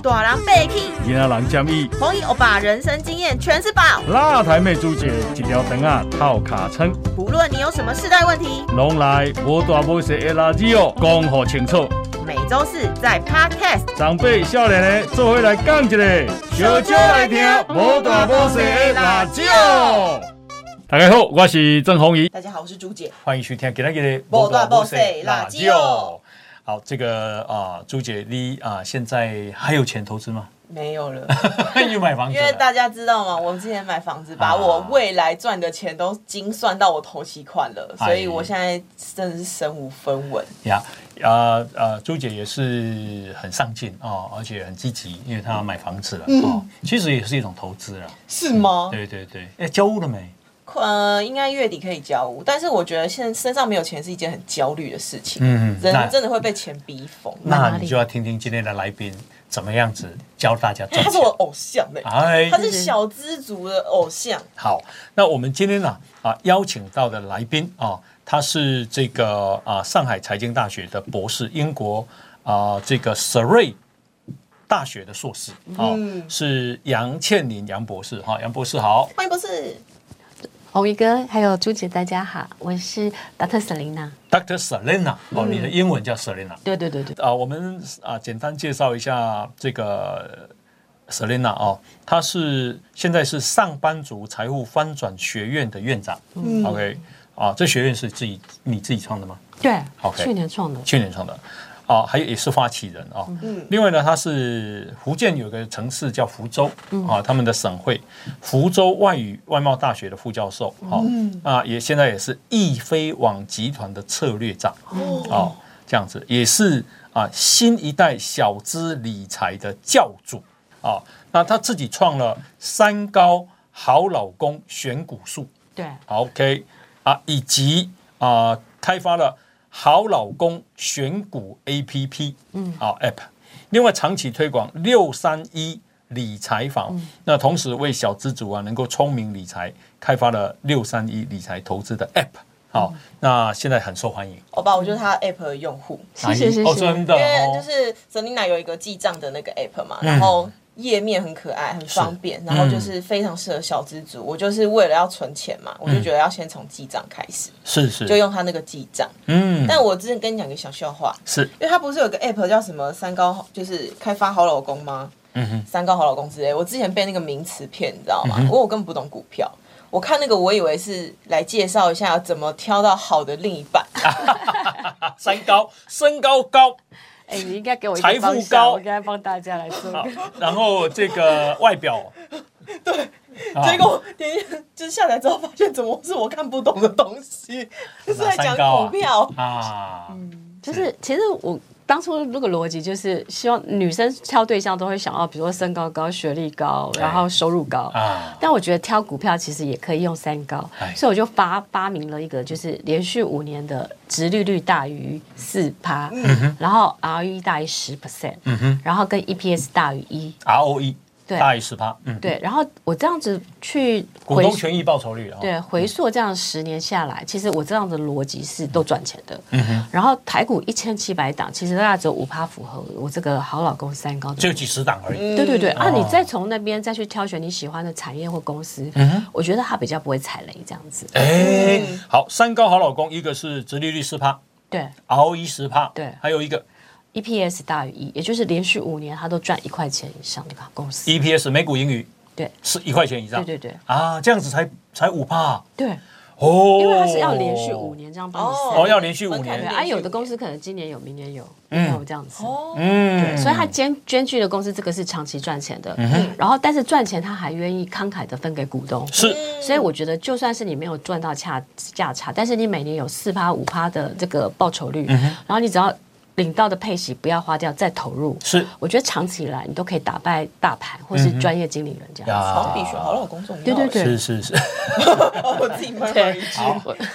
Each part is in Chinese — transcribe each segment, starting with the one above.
大人被气，囡仔人建议，红衣欧巴人生经验全是宝。辣台妹主姐一条肠啊套卡称，不论你有什么世代问题，拢来无大无小的垃圾哦，讲好清楚。每周四在 Podcast，长辈少年的做伙来讲一个，小酒来听无大无小的垃圾哦。大家好，我是郑红怡，大家好，我是朱姐。欢迎收听今天的无大无小垃圾哦。好，这个啊，朱姐，你啊，现在还有钱投资吗？没有了，又买房子因为大家知道吗？我之前买房子，把我未来赚的钱都精算到我头期款了，所以我现在真的是身无分文。呀，啊啊，朱姐也是很上进哦，而且很积极，因为她要买房子了哦，其实也是一种投资了，是吗？对对对，哎，交屋了没？呃，应该月底可以交屋，但是我觉得现在身上没有钱是一件很焦虑的事情。嗯，人真的会被钱逼疯。那你就要听听今天的来宾怎么样子教大家赚他是我偶像哎，他是小资族的偶像。好，那我们今天呢啊邀请到的来宾啊，他是这个啊上海财经大学的博士，英国啊这个 Surrey 大学的硕士啊，是杨倩玲杨博士哈，杨博士好，欢迎博士。红宇哥，还有朱姐，大家好，我是 Dr. Selina。Dr. Selina，哦，你的英文叫 Selina。对对对对。啊，我们啊，简单介绍一下这个 Selina 哦，他是现在是上班族财务翻转学院的院长。嗯。OK，啊，这学院是自己你自己创的吗？对。OK。去年创的。去年创的。啊，还有也是发起人啊。嗯。另外呢，他是福建有个城市叫福州啊，他们的省会福州外语外贸大学的副教授。好，啊，也现在也是易飞网集团的策略长。哦。这样子也是啊，新一代小资理财的教主啊。那他自己创了三高好老公选股术。对。OK 啊，以及啊，开发了。好老公选股 A P P，嗯，好 App，另外长期推广六三一理财坊，那同时为小资主啊能够聪明理财，开发了六三一理财投资的 App，好，那现在很受欢迎。好吧，我就是他 App 的用户，谢谢谢谢，真的，因为就是 Selina 有一个记账的那个 App 嘛，然后。页面很可爱，很方便，然后就是非常适合小资族。我就是为了要存钱嘛，我就觉得要先从记账开始，是是，就用他那个记账。嗯，但我之前跟你讲个小笑话，是因为他不是有个 app 叫什么三高，就是开发好老公吗？嗯哼，三高好老公之类。我之前被那个名词骗，你知道吗？不过我根本不懂股票，我看那个我以为是来介绍一下怎么挑到好的另一半。三高，身高高。哎，你应该给我财富高，我应该帮大家来做。然后这个外表，对，结果点就是下载之后发现，怎么是我看不懂的东西？是在讲股票啊？嗯，就是其实我。当初那个逻辑就是希望女生挑对象都会想要，比如说身高高、学历高，然后收入高。啊。但我觉得挑股票其实也可以用三高，所以我就发发明了一个，就是连续五年的直利率大于四趴，然后 ROE 大于十 percent，然后跟 EPS 大于一。ROE。大于十趴，嗯，对。然后我这样子去股东权益报酬率，对，回溯这样十年下来，其实我这样的逻辑是都赚钱的。嗯哼。然后台股一千七百档，其实大概只有五趴符合我这个好老公三高，只有几十档而已。对对对，啊，你再从那边再去挑选你喜欢的产业或公司，嗯我觉得它比较不会踩雷，这样子。哎，好，三高好老公，一个是直利率四趴，对，ROE 十趴，对，还有一个。EPS 大于一，也就是连续五年它都赚一块钱以上的公司。EPS 每股盈余对是一块钱以上。对对对啊，这样子才才五帕。对哦，因为它是要连续五年这样帮你哦，要连续五年。啊，有的公司可能今年有，明年有，没有这样子。哦，嗯，所以它捐捐具的公司，这个是长期赚钱的。嗯然后，但是赚钱他还愿意慷慨的分给股东。是。所以我觉得，就算是你没有赚到价价差，但是你每年有四趴五趴的这个报酬率，然后你只要。领到的配息不要花掉，再投入。是，我觉得长期以来你都可以打败大盘，或是专业经理人这样。好比选好老公重要。对对对，是是是。我自己对，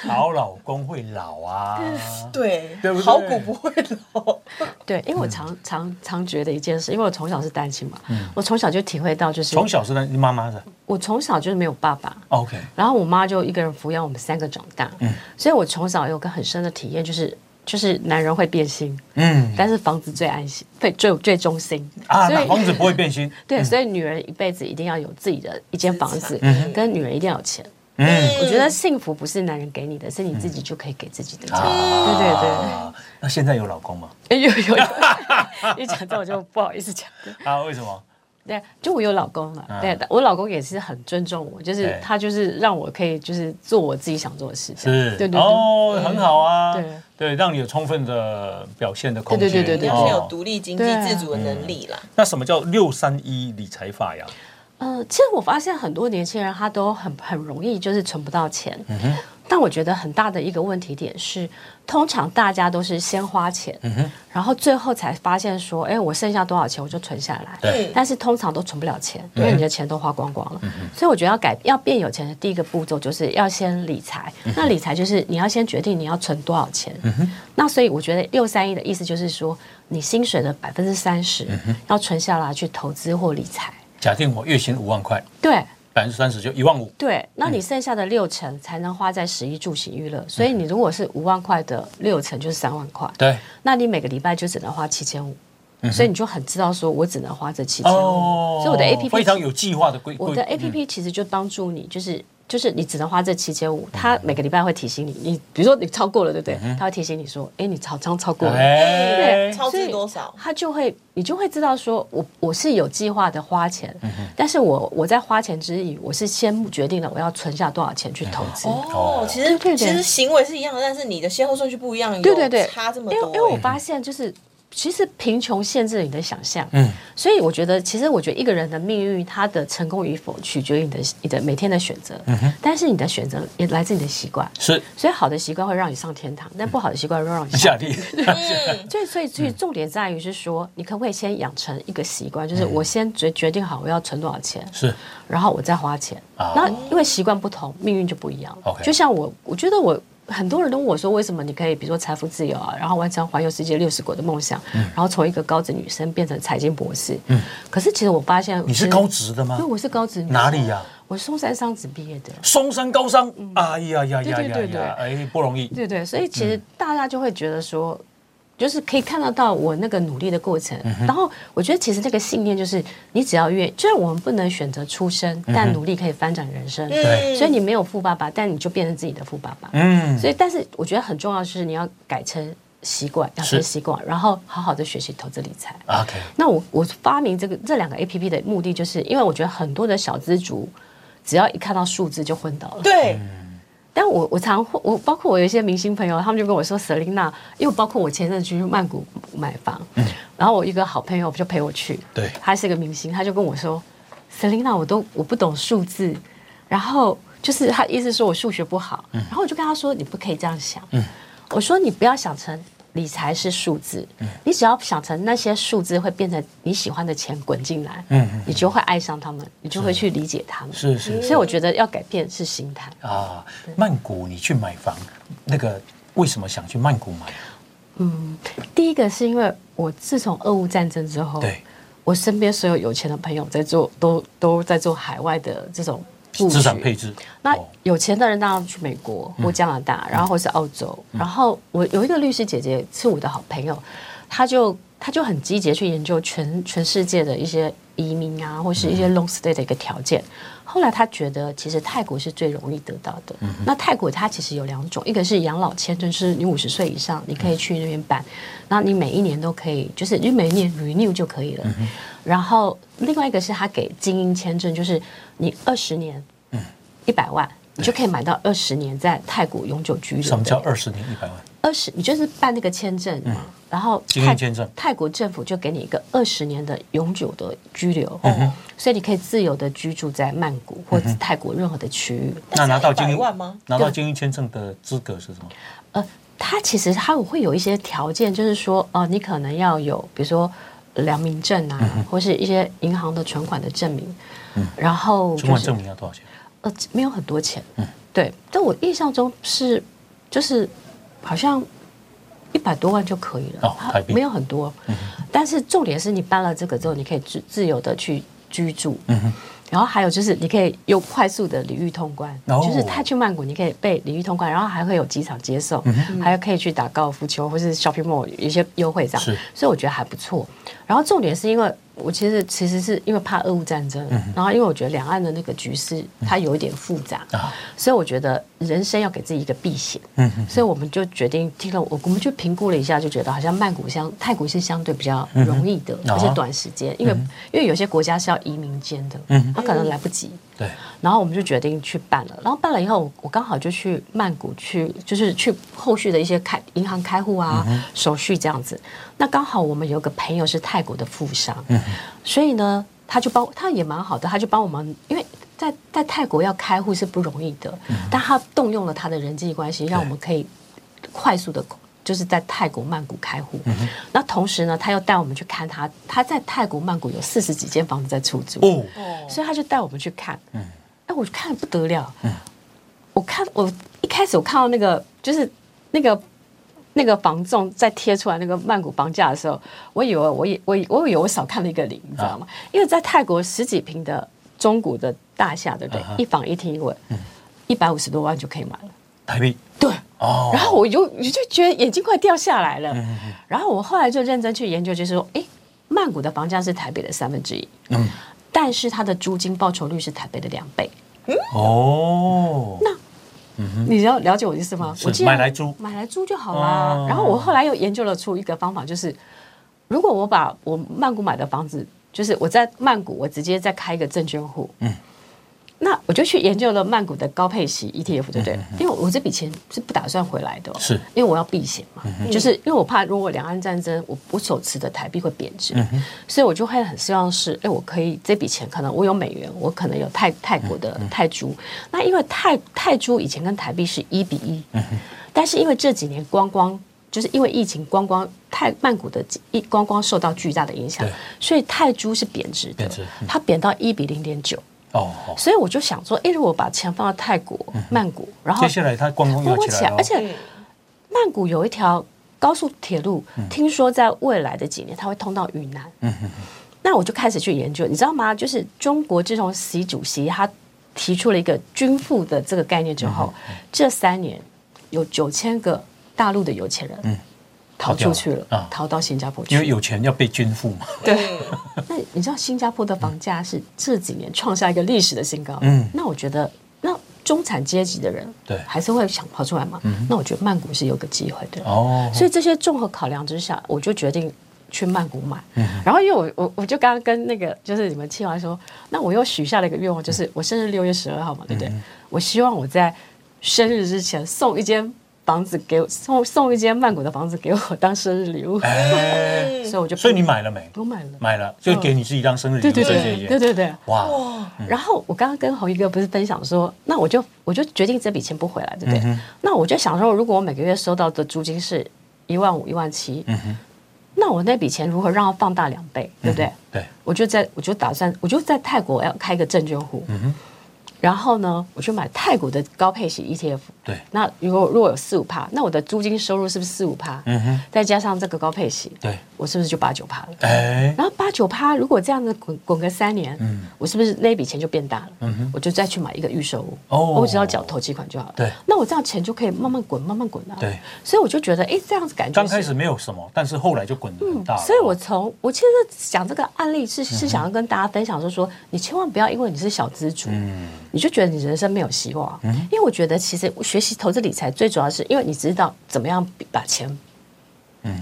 好老公会老啊。对，好股不会老。对，因为我常常常觉得一件事，因为我从小是单亲嘛，我从小就体会到就是。从小是单，你妈妈的。我从小就是没有爸爸。OK。然后我妈就一个人抚养我们三个长大。嗯。所以我从小有个很深的体验，就是。就是男人会变心，嗯，但是房子最安心，最最最忠心啊，所以房子不会变心。对，所以女人一辈子一定要有自己的一间房子，跟女人一定要有钱。嗯，我觉得幸福不是男人给你的，是你自己就可以给自己的。对对对。那现在有老公吗？有有有。一讲这我就不好意思讲。啊？为什么？对，就我有老公了。对，我老公也是很尊重我，就是他就是让我可以就是做我自己想做的事情。是，对对哦，很好啊。对对，让你有充分的表现的空间。对对对对，要有独立经济自主的能力啦。那什么叫六三一理财法呀？呃，其实我发现很多年轻人他都很很容易就是存不到钱，但我觉得很大的一个问题点是，通常大家都是先花钱，然后最后才发现说，哎，我剩下多少钱我就存下来。对，但是通常都存不了钱，因为你的钱都花光光了。所以我觉得要改要变有钱的第一个步骤就是要先理财。那理财就是你要先决定你要存多少钱。那所以我觉得六三一的意思就是说，你薪水的百分之三十要存下来去投资或理财。假定我月薪五万块，对，百分之三十就一万五，对，那你剩下的六成才能花在十一住行娱乐，所以你如果是五万块的六成就是三万块，对，那你每个礼拜就只能花七千五，所以你就很知道说我只能花这七千五，所以我的 A P P 非常有计划的规，我的 A P P 其实就帮助你就是。就是你只能花这七千五，他每个礼拜会提醒你，你比如说你超过了，对不对？他会提醒你说，哎，你超超超过了，对，超支多少？他就会，你就会知道说，我我是有计划的花钱，但是我我在花钱之余，我是先决定了我要存下多少钱去投资。哦，其实其实行为是一样的，但是你的先后顺序不一样，对对对，差这么多。因为因为我发现就是。其实贫穷限制了你的想象，嗯，所以我觉得，其实我觉得一个人的命运，他的成功与否，取决于你的你的每天的选择，嗯哼。但是你的选择也来自你的习惯，是。所以好的习惯会让你上天堂，但不好的习惯会让你下地。所以所以所以重点在于是说，你可不可以先养成一个习惯，就是我先决决定好我要存多少钱，是，然后我再花钱。那因为习惯不同，命运就不一样。OK，就像我，我觉得我。很多人都问我说：“为什么你可以，比如说财富自由啊，然后完成环游世界六十国的梦想，然后从一个高职女生变成财经博士？”嗯，可是其实我发现你是高职的吗？对，我是高职。哪里呀？我是松山商职毕业的。松山高商？哎呀呀呀呀呀！哎，不容易。对对，所以其实大家就会觉得说。就是可以看得到我那个努力的过程，然后我觉得其实这个信念就是，你只要愿，虽然我们不能选择出生，但努力可以翻转人生。对，所以你没有富爸爸，但你就变成自己的富爸爸。嗯，所以但是我觉得很重要的是你要改成习惯，养成习惯，然后好好的学习投资理财。OK，那我我发明这个这两个 APP 的目的，就是因为我觉得很多的小资族，只要一看到数字就昏倒了。对。但我我常我包括我有一些明星朋友，他们就跟我说，Selina，因为包括我前阵去曼谷买房，然后我一个好朋友就陪我去，对，他是个明星，他就跟我说，Selina，我都我不懂数字，然后就是他意思说我数学不好，然后我就跟他说，你不可以这样想，我说你不要想成。理财是数字，你只要想成那些数字会变成你喜欢的钱滚进来，嗯，你就会爱上他们，你就会去理解他们。是是，所以我觉得要改变是心态啊。曼谷你去买房，那个为什么想去曼谷买？嗯，第一个是因为我自从俄乌战争之后，对，我身边所有有钱的朋友在做，都都在做海外的这种。资产配置，那有钱的人当然去美国或加拿大，然后或是澳洲。然后我有一个律师姐姐是我的好朋友，她就她就很积极去研究全全世界的一些移民啊，或是一些 long stay 的一个条件。后来他觉得，其实泰国是最容易得到的。那泰国它其实有两种，一个是养老签证，是你五十岁以上你可以去那边办，然后你每一年都可以，就是你每一年 renew 就可以了。然后另外一个是他给精英签证，就是你二十年，嗯，一百万，你就可以买到二十年在泰国永久居留。什么叫二十年一百万？二十，你就是办那个签证，嗯，然后精英签证，泰国政府就给你一个二十年的永久的居留，嗯所以你可以自由的居住在曼谷或者泰国任何的区域。那拿到精英吗？拿到精英签证的资格是什么？呃，他其实他会有一些条件，就是说，哦，你可能要有，比如说。良民证啊，或是一些银行的存款的证明，嗯，然后存款证明要多少钱？呃，没有很多钱，嗯，对，但我印象中是就是好像一百多万就可以了，哦，没有很多，嗯，但是重点是你搬了这个之后，你可以自自由的去居住，嗯，然后还有就是，你可以用快速的领域通关，就是他去曼谷，你可以被领域通关，然后还会有机场接送，还有可以去打高尔夫球或是 shopping mall 有一些优惠这样，所以我觉得还不错。然后重点是因为。我其实其实是因为怕俄乌战争，然后因为我觉得两岸的那个局势它有一点复杂，所以我觉得人生要给自己一个避险，所以我们就决定听了我我们就评估了一下，就觉得好像曼谷相泰国是相对比较容易的，而且短时间，因为因为有些国家是要移民间的，他可能来不及。对，然后我们就决定去办了，然后办了以后，我刚好就去曼谷去，就是去后续的一些开银行开户啊手续这样子。那刚好我们有个朋友是泰国的富商，所以呢，他就帮他也蛮好的，他就帮我们，因为在在泰国要开户是不容易的，但他动用了他的人际关系，让我们可以快速的。就是在泰国曼谷开户，那同时呢，他又带我们去看他，他在泰国曼谷有四十几间房子在出租，哦，所以他就带我们去看，嗯，哎，我看不得了，嗯，我看我一开始我看到那个就是那个那个房仲在贴出来那个曼谷房价的时候，我以为我也我我以为我少看了一个零，你知道吗？因为在泰国十几平的中古的大厦，对不对？一房一厅一卫，一百五十多万就可以买了，台币，对。哦，然后我就我就觉得眼睛快掉下来了。然后我后来就认真去研究，就是说，哎，曼谷的房价是台北的三分之一，嗯，但是它的租金报酬率是台北的两倍。嗯，哦，那，你要了解我意思吗？我买来租，买来租就好啦。然后我后来又研究了出一个方法，就是如果我把我曼谷买的房子，就是我在曼谷，我直接再开一个证券户，嗯。那我就去研究了曼谷的高配息 ETF，对不对？因为我这笔钱是不打算回来的，是。因为我要避险嘛，就是因为我怕如果两岸战争，我我手持的台币会贬值，所以我就会很希望是，哎，我可以这笔钱可能我有美元，我可能有泰泰国的泰铢，那因为泰泰铢以前跟台币是一比一，但是因为这几年光光就是因为疫情光光泰曼谷的一光光受到巨大的影响，所以泰铢是贬值的，它贬到一比零点九。哦，所以我就想说，哎，如果把钱放到泰国曼谷，然后接下来它观光要起来，而且曼谷有一条高速铁路，听说在未来的几年它会通到云南。嗯那我就开始去研究，你知道吗？就是中国自从习主席他提出了一个均富的这个概念之后，这三年有九千个大陆的有钱人。逃出去了啊！逃到新加坡去，因为有钱要被均富嘛。对，那你知道新加坡的房价是这几年创下一个历史的新高。嗯，那我觉得，那中产阶级的人对还是会想跑出来嘛。嗯，那我觉得曼谷是有个机会的哦。所以这些综合考量之下，我就决定去曼谷买。嗯，然后因为我我我就刚刚跟那个就是你们听完说，那我又许下了一个愿望，就是我生日六月十二号嘛，对不对？我希望我在生日之前送一间。房子给我送送一间曼谷的房子给我当生日礼物，所以我就所以你买了没？我买了，买了就给你自己当生日礼物。对对对对对对，哇！然后我刚刚跟侯一哥不是分享说，那我就我就决定这笔钱不回来，对不对？那我就想说，如果我每个月收到的租金是一万五、一万七，那我那笔钱如何让它放大两倍，对不对？对，我就在我就打算我就在泰国要开一个证券户。然后呢，我就买泰国的高配型 ETF。对。那如果如果有四五趴，那我的租金收入是不是四五趴？嗯哼。再加上这个高配息，对，我是不是就八九趴了？哎。然后八九趴，如果这样子滚滚个三年，嗯，我是不是那笔钱就变大了？嗯哼。我就再去买一个预售屋。哦。我只要缴头期款就好了。对。那我这样钱就可以慢慢滚，慢慢滚啊。对。所以我就觉得，哎，这样子感觉。刚开始没有什么，但是后来就滚得很大。所以我从我其实讲这个案例是是想要跟大家分享，说说你千万不要因为你是小资主，嗯，你就觉得你人生。没有希望，嗯因为我觉得其实学习投资理财最主要是因为你知道怎么样把钱，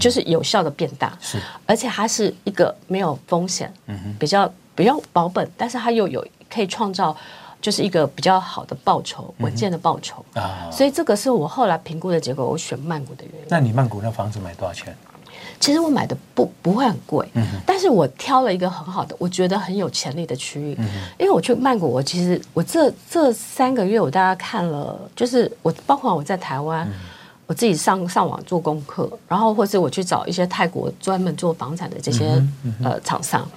就是有效的变大，是，而且它是一个没有风险，嗯比较比较保本，但是它又有可以创造就是一个比较好的报酬，稳健的报酬。啊，所以这个是我后来评估的结果，我选曼谷的原因。那你曼谷那房子买多少钱？其实我买的不不会很贵，但是我挑了一个很好的，我觉得很有潜力的区域。因为我去曼谷，我其实我这这三个月我大概看了，就是我包括我在台湾，我自己上上网做功课，然后或是我去找一些泰国专门做房产的这些呃厂商，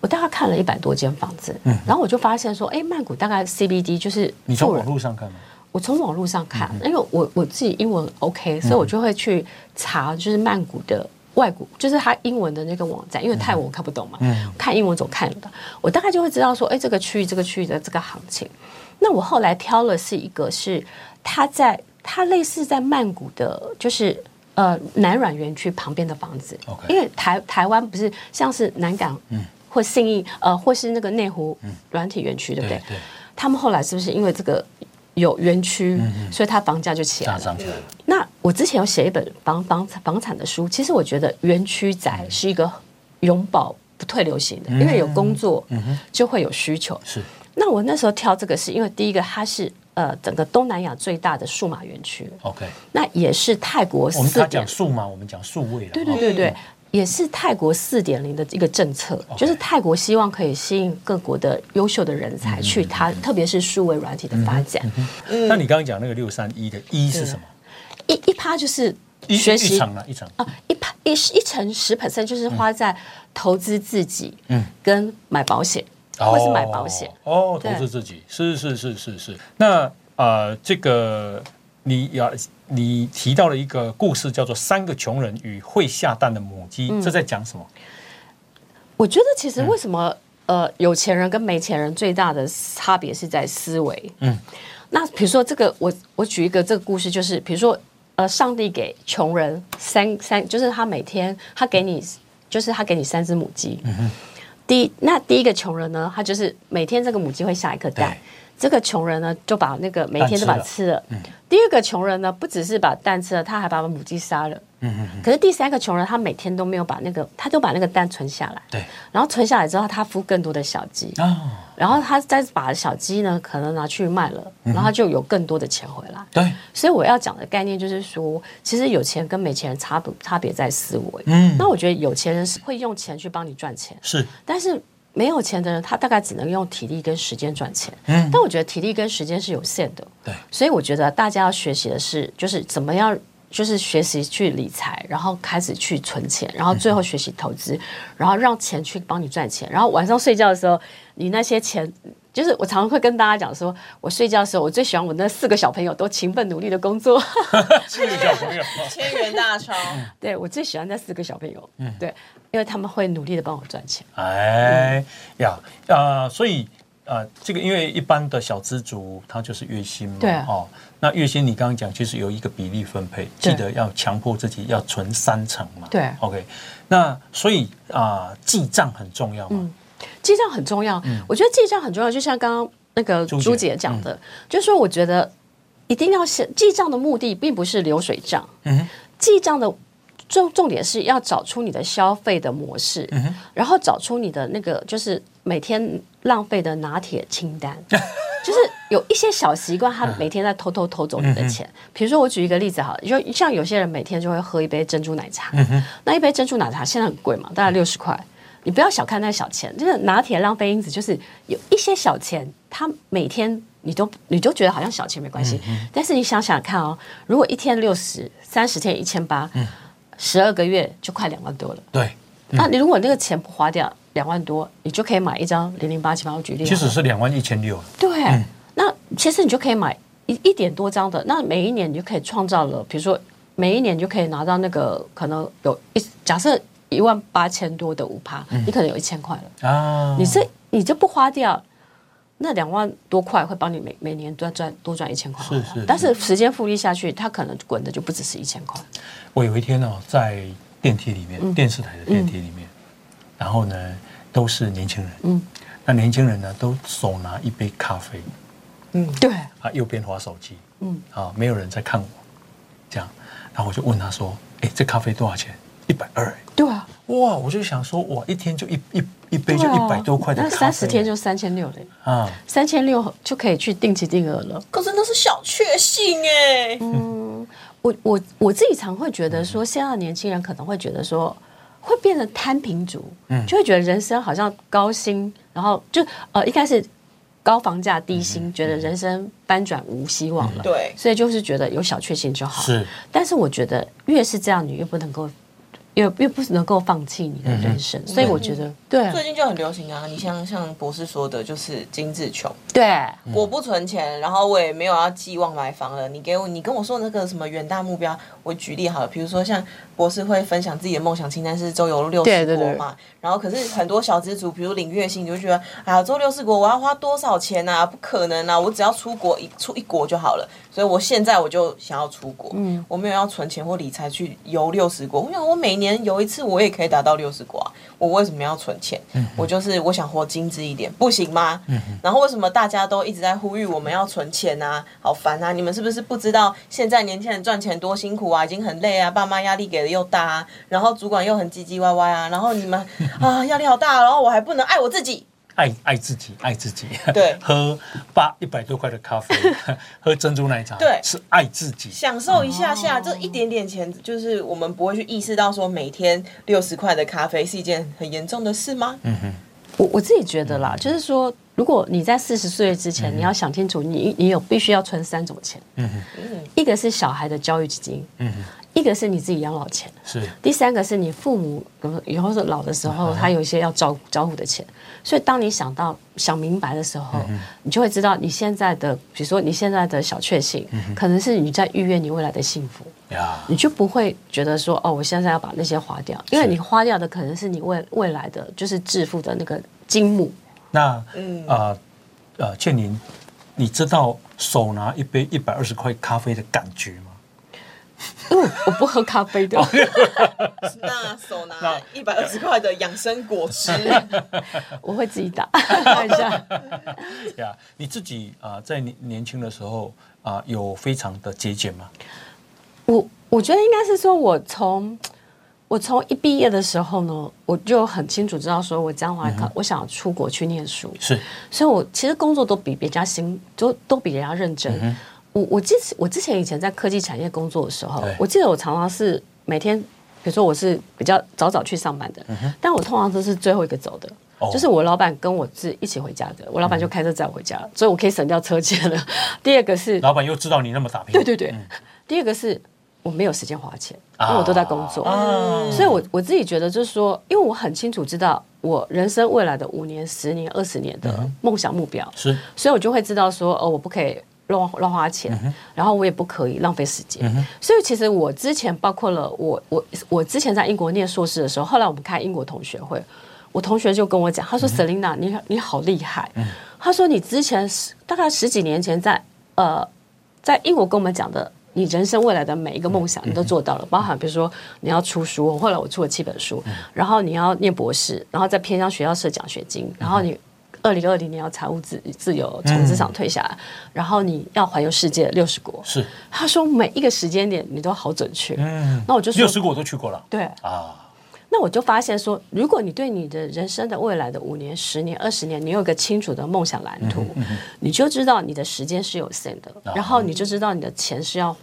我大概看了一百多间房子，然后我就发现说，哎，曼谷大概 CBD 就是你从网络上看吗？我从网络上看，因为我我自己英文 OK，所以我就会去查，就是曼谷的。外国，就是它英文的那个网站，因为泰文我看不懂嘛，嗯看英文总看得到，我大概就会知道说，哎，这个区域这个区域的这个行情。那我后来挑了是一个是它在它类似在曼谷的，就是呃南软园区旁边的房子，因为台台湾不是像是南港嗯或信义呃或是那个内湖软体园区，对不对？他们后来是不是因为这个？有园区，所以它房价就起来了。那我之前有写一本房房房产的书，其实我觉得园区宅是一个永保不退流行的，因为有工作就会有需求。是。那我那时候挑这个，是因为第一个它是呃整个东南亚最大的数码园区。OK。那也是泰国。我们他讲数码，我们讲数位对对对对。也是泰国四点零的一个政策，就是泰国希望可以吸引各国的优秀的人才去它，特别是数位软体的发展。那你刚刚讲那个六三一的一是什么？一一趴就是学习一层啊，一层啊，一趴一一层十 percent 就是花在投资自己，嗯，跟买保险，或是买保险哦，投资自己是是是是是。那呃，这个你要。你提到了一个故事，叫做《三个穷人与会下蛋的母鸡》，这在讲什么？我觉得其实为什么呃，有钱人跟没钱人最大的差别是在思维。嗯，那比如说这个，我我举一个这个故事，就是比如说呃，上帝给穷人三三，就是他每天他给你，就是他给你三只母鸡。嗯第一，那第一个穷人呢，他就是每天这个母鸡会下一颗蛋。这个穷人呢，就把那个每天都把吃了。嗯第二个穷人呢，不只是把蛋吃了，他还把母鸡杀了。嗯可是第三个穷人，他每天都没有把那个，他就把那个蛋存下来。对。然后存下来之后，他孵更多的小鸡。哦。然后他再把小鸡呢，可能拿去卖了，然后就有更多的钱回来。对。所以我要讲的概念就是说，其实有钱跟没钱人差不差别在思维。嗯。那我觉得有钱人是会用钱去帮你赚钱。是。但是。没有钱的人，他大概只能用体力跟时间赚钱。嗯，但我觉得体力跟时间是有限的。对，所以我觉得大家要学习的是，就是怎么样，就是学习去理财，然后开始去存钱，然后最后学习投资，然后让钱去帮你赚钱。然后晚上睡觉的时候，你那些钱。就是我常常会跟大家讲说，我睡觉的时候，我最喜欢我那四个小朋友都勤奋努力的工作。四个小朋友，千元大钞。对我最喜欢那四个小朋友，嗯，对，因为他们会努力的帮我赚钱。哎呀啊，所以呃，这个因为一般的小资族他就是月薪嘛，对哦，那月薪你刚刚讲就是有一个比例分配，记得要强迫自己要存三成嘛，对，OK，那所以啊，记账很重要嘛。记账很重要，嗯。我觉得记账很重要。就像刚刚那个朱姐。讲的，就是说，我觉得一定要写记账的目的，并不是流水账。嗯，记账的重重点是要找出你的消费的模式，然后找出你的那个就是每天浪费的拿铁清单，就是有一些小习惯，他每天在偷偷偷走你的钱。比如说，我举一个例子哈，就像有些人每天就会喝一杯珍珠奶茶，那一杯珍珠奶茶现在很贵嘛，大概六十块。你不要小看那小钱，就是拿铁浪费因子，就是有一些小钱，他每天你都你都觉得好像小钱没关系，但是你想想看哦，如果一天六十，三十天一千八，十二个月就快两万多了。对，那你如果那个钱不花掉，两万多，你就可以买一张零零八七八。我举例，其实是两万一千六。对，那其实你就可以买一一点多张的，那每一年你就可以创造了，比如说每一年就可以拿到那个可能有一假设。一万八千多的五趴，你可能有一千块了啊！你这你就不花掉，那两万多块会帮你每每年赚赚多赚一千块。是是，但是时间复利下去，它可能滚的就不只是一千块。我有一天呢，在电梯里面，电视台的电梯里面，然后呢都是年轻人，嗯，那年轻人呢都手拿一杯咖啡，嗯，对，啊，右边划手机，嗯，啊，没有人在看我，这样，然后我就问他说：“哎，这咖啡多少钱？”一百二，对啊，哇！我就想说，哇，一天就一一一杯就一百多块的咖啡，三十天就三千六嘞。啊，三千六就可以去定期定额了。可是那是小确幸哎。嗯，我我我自己常会觉得说，现在年轻人可能会觉得说，会变得摊平族，嗯，就会觉得人生好像高薪，然后就呃，一开始高房价低薪，觉得人生翻转无希望了。对，所以就是觉得有小确幸就好。是，但是我觉得越是这样，你越不能够。又又不能够放弃你的人生，所以我觉得，对，最近就很流行啊。你像像博士说的，就是精致穷。对，我不存钱，然后我也没有要寄望买房了。你给我，你跟我说那个什么远大目标，我举例好了，比如说像博士会分享自己的梦想清单是周游六十国嘛，然后可是很多小资族，比如领月薪，你就觉得，哎呀，周六十国我要花多少钱啊？不可能啊，我只要出国一出一国就好了。所以我现在我就想要出国，嗯，我没有要存钱或理财去游六十国。我想我每年游一次，我也可以达到六十国啊。我为什么要存钱？嗯我就是我想活精致一点，不行吗？嗯然后为什么大家都一直在呼吁我们要存钱啊？好烦啊！你们是不是不知道现在年轻人赚钱多辛苦啊？已经很累啊，爸妈压力给的又大啊，然后主管又很唧唧歪歪啊，然后你们啊压力好大，然后我还不能爱我自己。爱爱自己，爱自己。对，喝八一百多块的咖啡，喝珍珠奶茶，对，是爱自己，享受一下下这一点点钱，就是我们不会去意识到说每天六十块的咖啡是一件很严重的事吗？嗯哼，我我自己觉得啦，就是说，如果你在四十岁之前，你要想清楚，你你有必须要存三种钱，一个是小孩的教育基金。一个是你自己养老钱，是。第三个是你父母以后是老的时候，他有一些要照照顾的钱。所以当你想到想明白的时候，你就会知道你现在的，比如说你现在的小确幸，可能是你在预约你未来的幸福。呀，你就不会觉得说哦，我现在要把那些花掉，因为你花掉的可能是你未未来的就是致富的那个金木。那嗯呃呃，倩玲，你知道手拿一杯一百二十块咖啡的感觉吗？嗯，我不喝咖啡的。那手拿一百二十块的养生果汁，我会自己打看一下。呀，你自己啊，在年年轻的时候啊，有非常的节俭吗？我我觉得应该是说，我从我从一毕业的时候呢，我就很清楚知道，说我将来可我想要出国去念书，是，所以我其实工作都比别家辛，都都比人家认真。我我之我之前以前在科技产业工作的时候，我记得我常常是每天，比如说我是比较早早去上班的，但我通常都是最后一个走的，就是我老板跟我是一起回家的，我老板就开车载我回家，所以我可以省掉车钱了。第二个是老板又知道你那么打拼，对对对。第二个是我没有时间花钱，因为我都在工作，所以我我自己觉得就是说，因为我很清楚知道我人生未来的五年、十年、二十年的梦想目标，是，所以我就会知道说，哦，我不可以。乱乱花钱，然后我也不可以浪费时间，所以其实我之前包括了我我我之前在英国念硕士的时候，后来我们开英国同学会，我同学就跟我讲，他说：“Selina，你你好厉害。”他说：“你之前大概十几年前在呃在英国跟我们讲的，你人生未来的每一个梦想，你都做到了，包含比如说你要出书，后来我出了七本书，然后你要念博士，然后在偏向学校设奖学金，然后你。”二零二零年要财务自自由，从职场退下来，然后你要环游世界六十国。是，他说每一个时间点你都好准确。嗯，那我就六十国我都去过了。对啊，那我就发现说，如果你对你的人生的未来的五年、十年、二十年，你有一个清楚的梦想蓝图，你就知道你的时间是有限的，然后你就知道你的钱是要。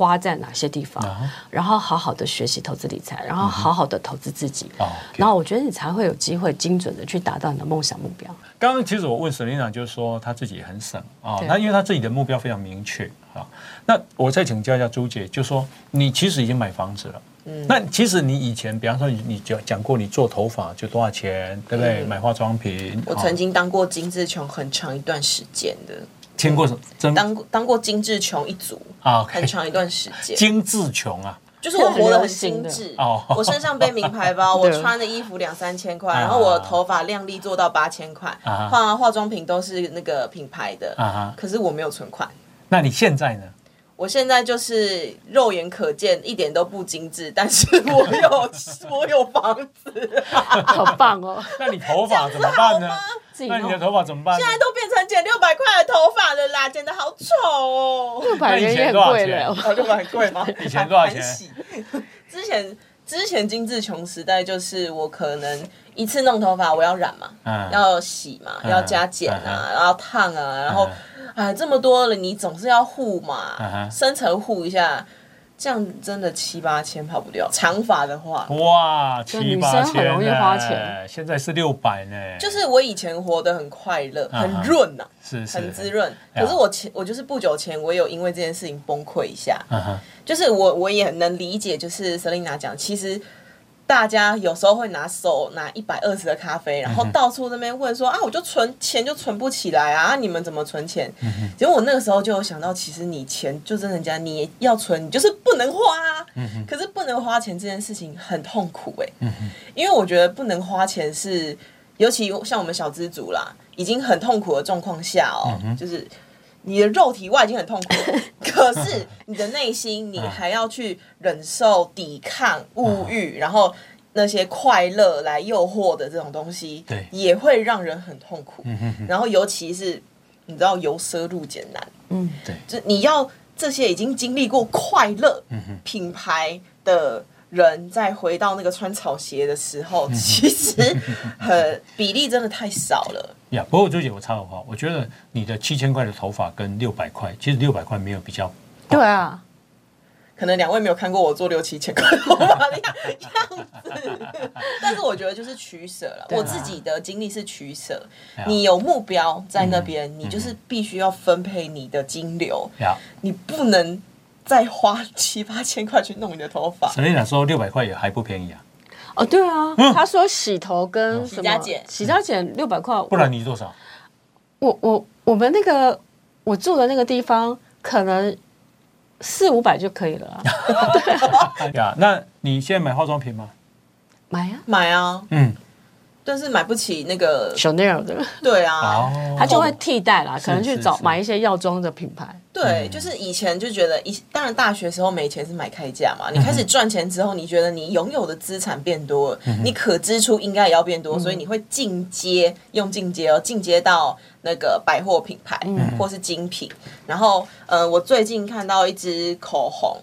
花在哪些地方，然后好好的学习投资理财，然后好好的投资自己，然后我觉得你才会有机会精准的去达到你的梦想目标。刚刚其实我问沈林长，就是说他自己也很省啊，那因为他自己的目标非常明确啊。那我再请教一下朱姐，就说你其实已经买房子了，嗯，那其实你以前，比方说你你讲讲过你做头发就多少钱，对不对？买化妆品，我曾经当过精致穷很长一段时间的。签过什么？当当过精致穷一族啊，很长一段时间。精致穷啊，就是我活得很精致哦。我身上背名牌包，我穿的衣服两三千块，然后我头发靓丽做到八千块，化化妆品都是那个品牌的。可是我没有存款。那你现在呢？我现在就是肉眼可见一点都不精致，但是我有 我有房子，好棒哦！那你头发怎么办呢？那你的头发怎么办？现在都变成剪六百块的头发了啦，剪的好丑哦。六百元也贵了，六百贵吗？以前多少钱？之前之前精致穷时代就是我可能一次弄头发，我要染嘛，要洗嘛，要加剪啊，然后烫啊，然后。哎，这么多了，你总是要护嘛，深层护一下，这样真的七八千跑不掉。长发的话，哇，七八千很容易花钱。现在是六百呢。就是我以前活得很快乐，很润呐，是很滋润。可是我前我就是不久前，我有因为这件事情崩溃一下。就是我我也能理解，就是 Selina 讲，其实。大家有时候会拿手拿一百二十的咖啡，然后到处那边问说啊，我就存钱就存不起来啊，你们怎么存钱？结果我那个时候就有想到，其实你钱就真的家你要存，你就是不能花。可是不能花钱这件事情很痛苦哎，因为我觉得不能花钱是，尤其像我们小资族啦，已经很痛苦的状况下哦，就是你的肉体外已经很痛苦，可是你的内心你还要去忍受抵抗物欲，然后。那些快乐来诱惑的这种东西，对，也会让人很痛苦。然后，尤其是你知道，由奢入俭难。嗯，对，就你要这些已经经历过快乐品牌的人，再回到那个穿草鞋的时候，其实很比例真的太少了。呀，不过周姐，我插个话，我觉得你的七千块的头发跟六百块，其实六百块没有比较。对啊。可能两位没有看过我做六七千块头发的样子，但是我觉得就是取舍了。我自己的经历是取舍，你有目标在那边，你就是必须要分配你的金流，你不能再花七八千块去弄你的头发。所以来说六百块也还不便宜啊。哦，对啊，他说洗头跟洗加剪，洗加剪六百块，不然你多少？我我我们那个我住的那个地方可能。四五百就可以了。对 呀，那你现在买化妆品吗？买啊，买啊。嗯。但是买不起那个 Chanel 的，对啊，他就会替代啦，可能去找买一些药妆的品牌。对，就是以前就觉得，一当然大学时候没钱是买开价嘛。你开始赚钱之后，你觉得你拥有的资产变多，你可支出应该也要变多，所以你会进阶，用进阶哦，进阶到那个百货品牌或是精品。然后，呃，我最近看到一支口红，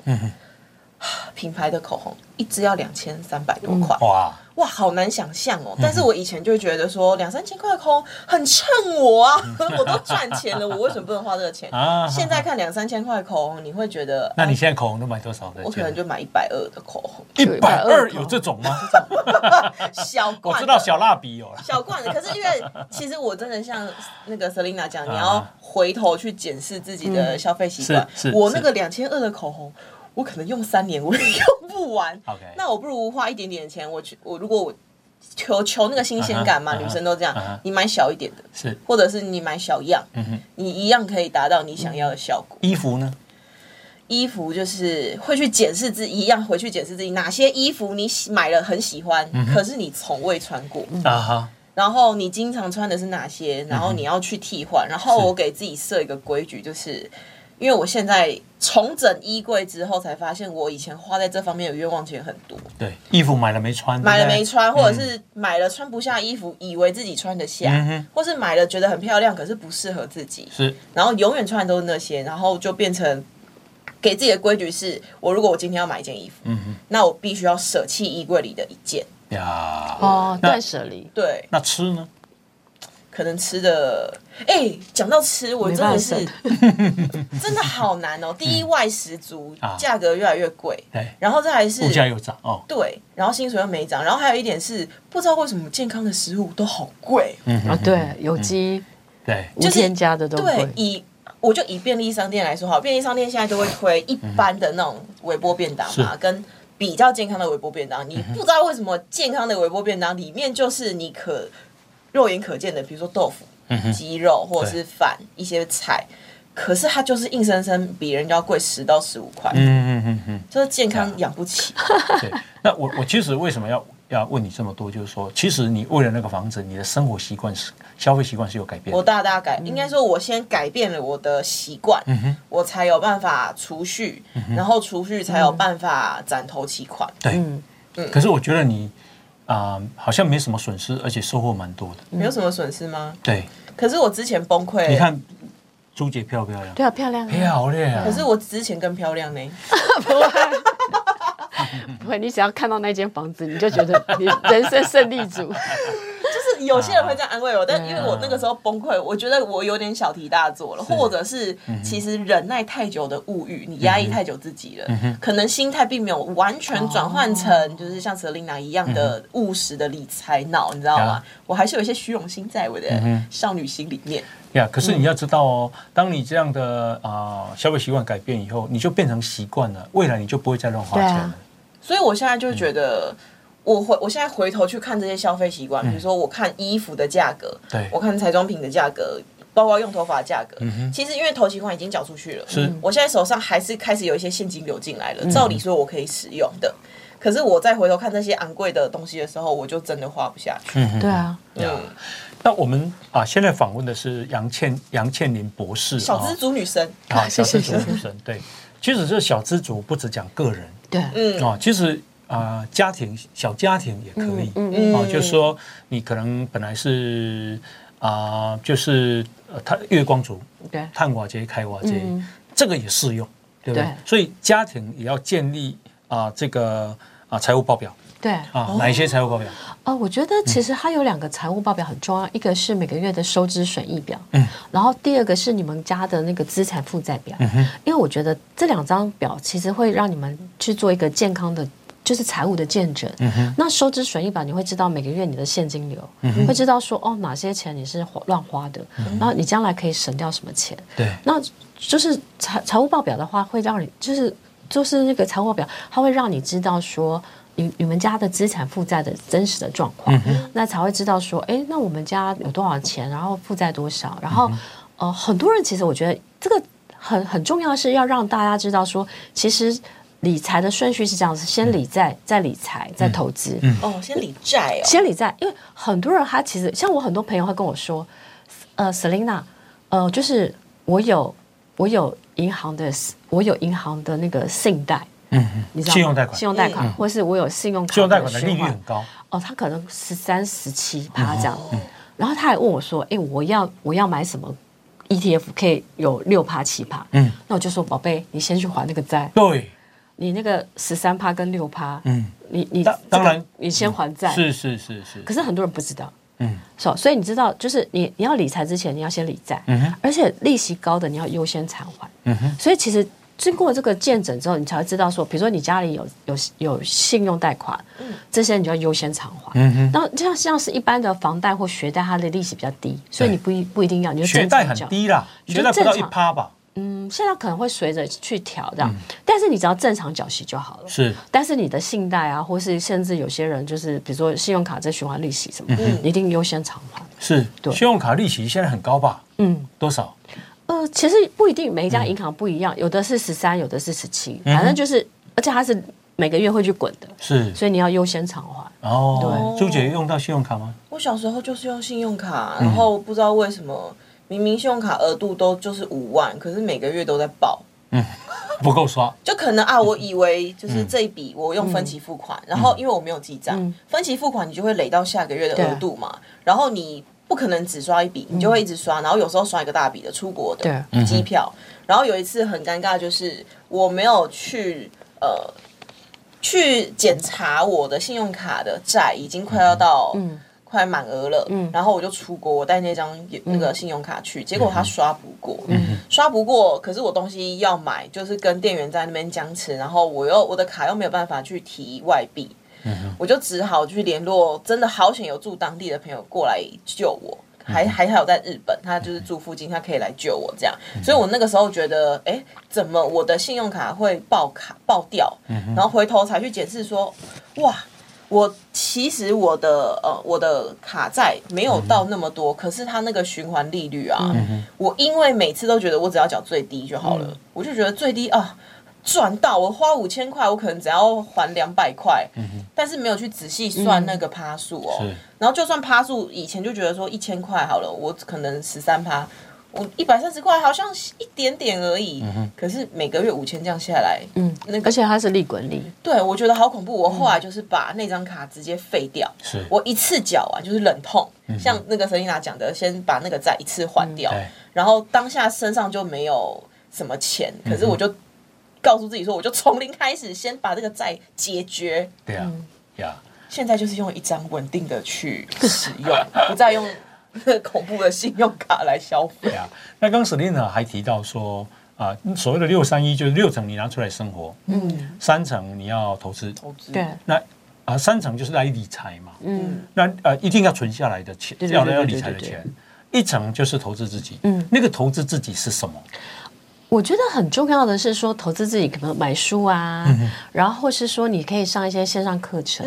品牌的口红，一支要两千三百多块，哇。哇，好难想象哦！但是我以前就觉得说两三千块空很衬我啊，我都赚钱了，我为什么不能花这个钱？现在看两三千块口红，你会觉得？那你现在口红都买多少的？我可能就买一百二的口红。一百二有这种吗？小罐，我知道小蜡笔有小罐的，可是因为其实我真的像那个 Selina 讲，你要回头去检视自己的消费习惯。我那个两千二的口红。我可能用三年我也用不完，那我不如花一点点钱，我去我如果我求求那个新鲜感嘛，女生都这样，你买小一点的，是，或者是你买小样，你一样可以达到你想要的效果。衣服呢？衣服就是会去检视自己，一样回去检视自己哪些衣服你买了很喜欢，可是你从未穿过。啊哈，然后你经常穿的是哪些，然后你要去替换，然后我给自己设一个规矩，就是。因为我现在重整衣柜之后，才发现我以前花在这方面的冤枉钱很多。对，衣服买了没穿，买了没穿，或者是买了穿不下衣服，以为自己穿得下，或是买了觉得很漂亮，可是不适合自己。是，然后永远穿的都是那些，然后就变成给自己的规矩是：我如果我今天要买一件衣服，嗯哼，那我必须要舍弃衣柜里的一件。呀，哦，断舍离。对，那吃呢？可能吃的，哎，讲到吃，我真的是 真的好难哦。第一，外食族价格越来越贵，对，然后再来是物价又涨哦，对，然后薪水又没涨，然后还有一点是不知道为什么健康的食物都好贵，嗯啊，对，有机，对，无添加的都贵。以我就以便利商店来说，好，便利商店现在都会推一般的那种微波便当嘛，跟比较健康的微波便当，你不知道为什么健康的微波便当里面就是你可。肉眼可见的，比如说豆腐、鸡肉或者是饭一些菜，可是它就是硬生生比人家贵十到十五块。嗯嗯嗯嗯，就是健康养不起。对，那我我其实为什么要要问你这么多？就是说，其实你为了那个房子，你的生活习惯是消费习惯是有改变。我大大改，应该说，我先改变了我的习惯，我才有办法储蓄，然后储蓄才有办法攒头期款。对，嗯。可是我觉得你。啊，好像没什么损失，而且收获蛮多的。没有什么损失吗？对。可是我之前崩溃。你看朱姐漂不漂亮？对啊，漂亮。漂亮。可是我之前更漂亮呢。不会，不会。你只要看到那间房子，你就觉得你人生胜利组。有些人会这样安慰我，但因为我那个时候崩溃，我觉得我有点小题大做了，或者是其实忍耐太久的物欲，你压抑太久自己了，可能心态并没有完全转换成就是像 Selina 一样的务实的理财脑，你知道吗？我还是有一些虚荣心在我的少女心里面。呀，可是你要知道哦，当你这样的啊消费习惯改变以后，你就变成习惯了，未来你就不会再乱花钱了。所以我现在就觉得。我回我现在回头去看这些消费习惯，比如说我看衣服的价格，对。我看彩妆品的价格，包括用头发的价格，其实因为头期款已经缴出去了，是。我现在手上还是开始有一些现金流进来了，照理说我可以使用的。可是我再回头看这些昂贵的东西的时候，我就真的花不下去。对啊，嗯。那我们啊，现在访问的是杨倩杨倩玲博士，小资族女生啊，小资族女生。对，其实这小资族不只讲个人，对，嗯。啊，其实啊，家庭小家庭也可以，嗯嗯啊，就是说你可能本来是啊，就是呃，他月光族，对，碳瓦街开瓦街，这个也适用，对不对？所以家庭也要建立啊，这个啊财务报表。对。啊，哪一些财务报表？呃，我觉得其实它有两个财务报表很重要，一个是每个月的收支损益表，嗯，然后第二个是你们家的那个资产负债表，嗯哼，因为我觉得这两张表其实会让你们去做一个健康的，就是财务的见证，嗯，那收支损益表你会知道每个月你的现金流，嗯会知道说哦哪些钱你是乱花的，然后你将来可以省掉什么钱，对，那就是财财务报表的话会让你就是就是那个财务报表，它会让你知道说。你你们家的资产负债的真实的状况，那才会知道说，哎，那我们家有多少钱，然后负债多少，然后呃，很多人其实我觉得这个很很重要，是要让大家知道说，其实理财的顺序是这样子：先理债，再理财，再投资。哦，先理债哦，先理债，因为很多人他其实像我很多朋友会跟我说，呃，Selina，呃，就是我有我有银行的我有银行的那个信贷。嗯，你知道信用贷款，信用贷款，或是我有信用卡，信用贷款的利率很高。哦，他可能十三、十七趴这样。然后他还问我说：“哎，我要我要买什么 ETF 可以有六趴、七趴？”嗯，那我就说：“宝贝，你先去还那个债。”对，你那个十三趴跟六趴，嗯，你你当然你先还债，是是是是。可是很多人不知道，嗯，所所以你知道，就是你你要理财之前，你要先理债，嗯哼，而且利息高的你要优先偿还，嗯哼，所以其实。经过这个见证之后，你才会知道说，比如说你家里有有有信用贷款，嗯，这些你就要优先偿还。嗯哼，那就像像是一般的房贷或学贷，它的利息比较低，所以你不一不一定要，你就学贷很低啦，学贷不到一趴吧。嗯，现在可能会随着去调这样，但是你只要正常缴息就好了。是，但是你的信贷啊，或是甚至有些人就是比如说信用卡在循环利息什么，你一定优先偿还。是，对，信用卡利息现在很高吧？嗯，多少？呃，其实不一定，每一家银行不一样，有的是十三，有的是十七，反正就是，而且它是每个月会去滚的，是，所以你要优先偿还。哦，对，朱姐用到信用卡吗？我小时候就是用信用卡，然后不知道为什么，明明信用卡额度都就是五万，可是每个月都在爆，嗯，不够刷，就可能啊，我以为就是这一笔我用分期付款，然后因为我没有记账，分期付款你就会累到下个月的额度嘛，然后你。不可能只刷一笔，你就会一直刷，然后有时候刷一个大笔的出国的机票。然后有一次很尴尬，就是我没有去呃去检查我的信用卡的债，已经快要到快满额了。然后我就出国，我带那张那个信用卡去，结果他刷不过，刷不过。可是我东西要买，就是跟店员在那边僵持，然后我又我的卡又没有办法去提外币。我就只好去联络，真的好险有住当地的朋友过来救我，还还还有在日本，他就是住附近，他可以来救我这样。所以我那个时候觉得，哎，怎么我的信用卡会爆卡爆掉？然后回头才去解释说，哇，我其实我的呃我的卡债没有到那么多，可是它那个循环利率啊，我因为每次都觉得我只要缴最低就好了，我就觉得最低啊。赚到我花五千块，我可能只要还两百块，但是没有去仔细算那个趴数哦。然后就算趴数，以前就觉得说一千块好了，我可能十三趴，我一百三十块好像一点点而已。可是每个月五千这样下来，嗯，那而且它是利滚利，对我觉得好恐怖。我后来就是把那张卡直接废掉，是我一次缴完就是冷痛，像那个瑟琳娜讲的，先把那个债一次还掉，然后当下身上就没有什么钱，可是我就。告诉自己说，我就从零开始，先把这个债解决。对啊，呀，现在就是用一张稳定的去使用，不再用 恐怖的信用卡来消费。啊，那刚 Selina 还提到说，啊，所谓的六三一就是六成你拿出来生活，嗯，三成你要投资，投资。对，那啊三成就是来理财嘛，嗯，那呃一定要存下来的钱，要要理财的钱，一层就是投资自己，嗯，那个投资自己是什么？我觉得很重要的是说，投资自己可能买书啊，然后或是说你可以上一些线上课程，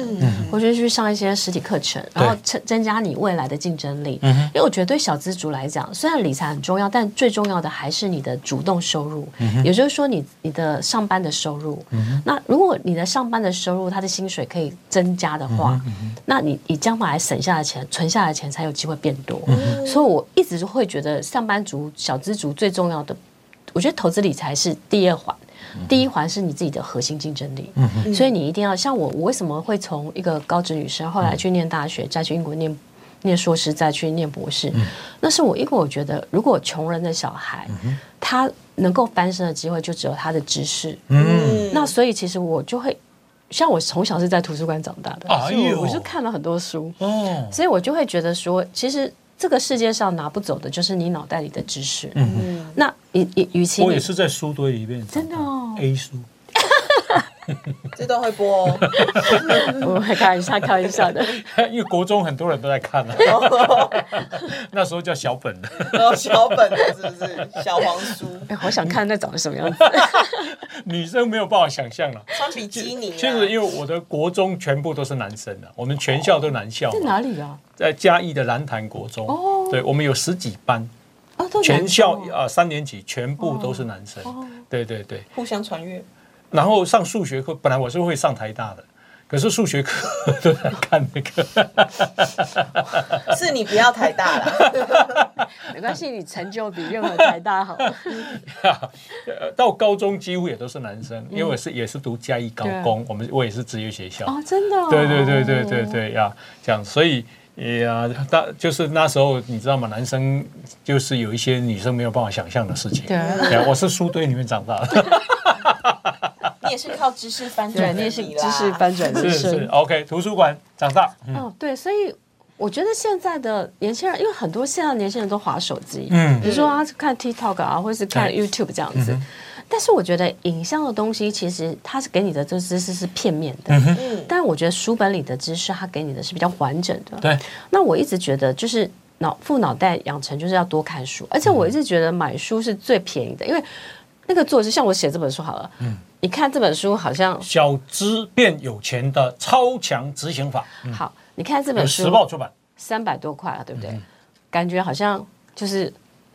或者去上一些实体课程，然后增增加你未来的竞争力。因为我觉得对小资族来讲，虽然理财很重要，但最重要的还是你的主动收入，也就是说你你的上班的收入。那如果你的上班的收入，他的薪水可以增加的话，那你你将来省下的钱、存下的钱才有机会变多。所以我一直会觉得上班族、小资族最重要的。我觉得投资理财是第二环，第一环是你自己的核心竞争力。所以你一定要像我，我为什么会从一个高职女生后来去念大学，再去英国念念硕士，再去念博士？那是我因为我觉得，如果穷人的小孩，他能够翻身的机会就只有他的知识。嗯，那所以其实我就会，像我从小是在图书馆长大的，所以我就看了很多书。哦，所以我就会觉得说，其实。这个世界上拿不走的就是你脑袋里的知识。嗯，那与与与其我也是在书堆里面，真的哦，A 书，这段会播哦。我会开玩笑，开玩笑的。因为国中很多人都在看啊，那时候叫小本的，小本的是不是？小黄书。哎，好想看那长什么样子。女生没有办法想象了，穿比基尼。其实因为我的国中全部都是男生的，我们全校都男校。在哪里啊？在嘉义的蓝潭国中，对我们有十几班，全校啊三年级全部都是男生，对对对，互相传阅。然后上数学课，本来我是会上台大的。可是数学课 都在看那个，是你不要台大了，没关系，你成就比任何台大好。到高中几乎也都是男生，因为我是也是读嘉义高工，我们我也是职业学校哦，真的，对对对对对对呀，这样，所以呀，大就是那时候你知道吗？男生就是有一些女生没有办法想象的事情。对，我是书堆里面长大的。也是靠知识翻转，你也是知识翻转是是 OK，图书馆长大。哦，对，所以我觉得现在的年轻人，因为很多现在年轻人都滑手机，嗯，比如说他看 TikTok 啊，或者是看 YouTube 这样子。但是我觉得影像的东西，其实它是给你的这知识是片面的，嗯，但我觉得书本里的知识，它给你的是比较完整的。对。那我一直觉得，就是脑副脑袋养成就是要多看书，而且我一直觉得买书是最便宜的，因为那个作者像我写这本书好了，嗯。你看这本书好像小资变有钱的超强执行法。好，你看这本书，时报出版，三百多块啊，对不对？感觉好像就是，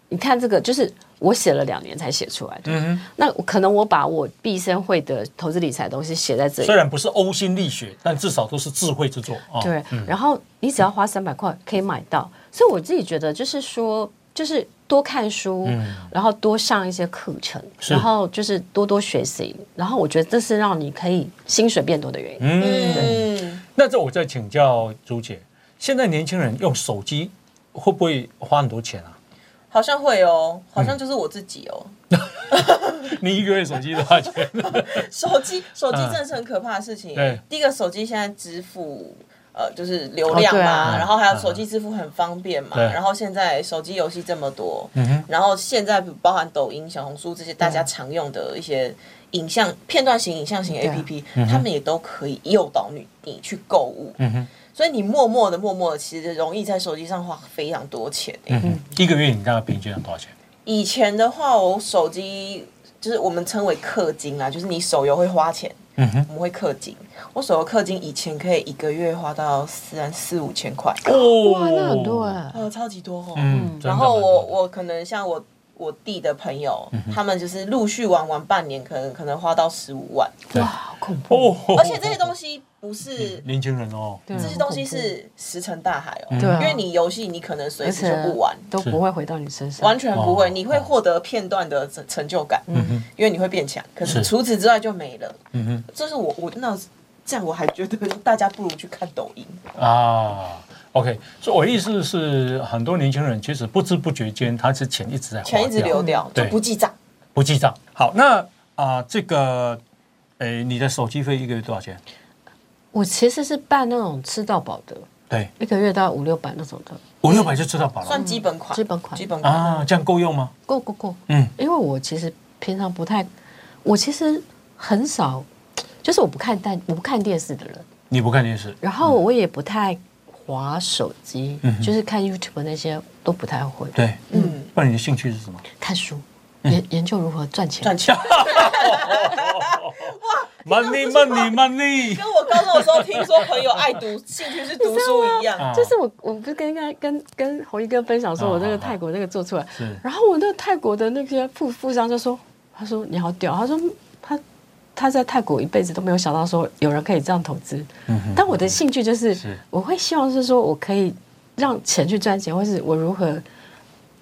你看这个，就是我写了两年才写出来的。嗯那可能我把我毕生会的投资理财东西写在这里，虽然不是呕心沥血，但至少都是智慧之作啊。对，然后你只要花三百块可以买到，所以我自己觉得就是说，就是。多看书，然后多上一些课程，然后就是多多学习，然后我觉得这是让你可以薪水变多的原因。嗯，那这我再请教朱姐，现在年轻人用手机会不会花很多钱啊？好像会哦，好像就是我自己哦。你一个月手机多少钱？手机手机真的是很可怕的事情。对，第一个手机现在支付。呃，就是流量嘛，然后还有手机支付很方便嘛，然后现在手机游戏这么多，然后现在包含抖音、小红书这些大家常用的一些影像片段型、影像型 A P P，他们也都可以诱导你你去购物，所以你默默的、默默的，其实容易在手机上花非常多钱。嗯一个月你大概平均要多少钱？以前的话，我手机就是我们称为氪金啊，就是你手游会花钱。嗯哼，我们会氪金。我手游氪金以前可以一个月花到三四五千块，哇，那很多哎，呃，超级多哦。嗯，然后我我可能像我我弟的朋友，他们就是陆续玩玩半年，可能可能花到十五万，哇，好恐怖。而且这些东西。不是年轻人哦，这些东西是石沉大海哦。对，因为你游戏你可能随时就不玩，都不会回到你身上，完全不会。你会获得片段的成成就感，嗯因为你会变强。可是除此之外就没了。嗯哼，这是我我那这样我还觉得大家不如去看抖音啊。OK，所以我意思是，很多年轻人其实不知不觉间，他是钱一直在钱一直流掉，就不记账，不记账。好，那啊，这个诶，你的手机费一个月多少钱？我其实是办那种吃到饱的，对，一个月到五六百那种的，五六百就吃到饱了，算基本款，基本款，基本款。啊，这样够用吗？够够够，嗯，因为我其实平常不太，我其实很少，就是我不看但，我不看电视的人，你不看电视，然后我也不太滑手机，嗯就是看 YouTube 那些都不太会，对，嗯，不然你的兴趣是什么？看书，研研究如何赚钱。赚钱。哇 money money money，跟我高中的时候听说朋友爱读，兴趣是读书一样。就是我，我不是跟跟跟跟红一哥分享说，我那个泰国那个做出来，然后我那个泰国的那些富富商就说，他说你好屌，他说他他在泰国一辈子都没有想到说有人可以这样投资。但我的兴趣就是，我会希望是说我可以让钱去赚钱，或是我如何。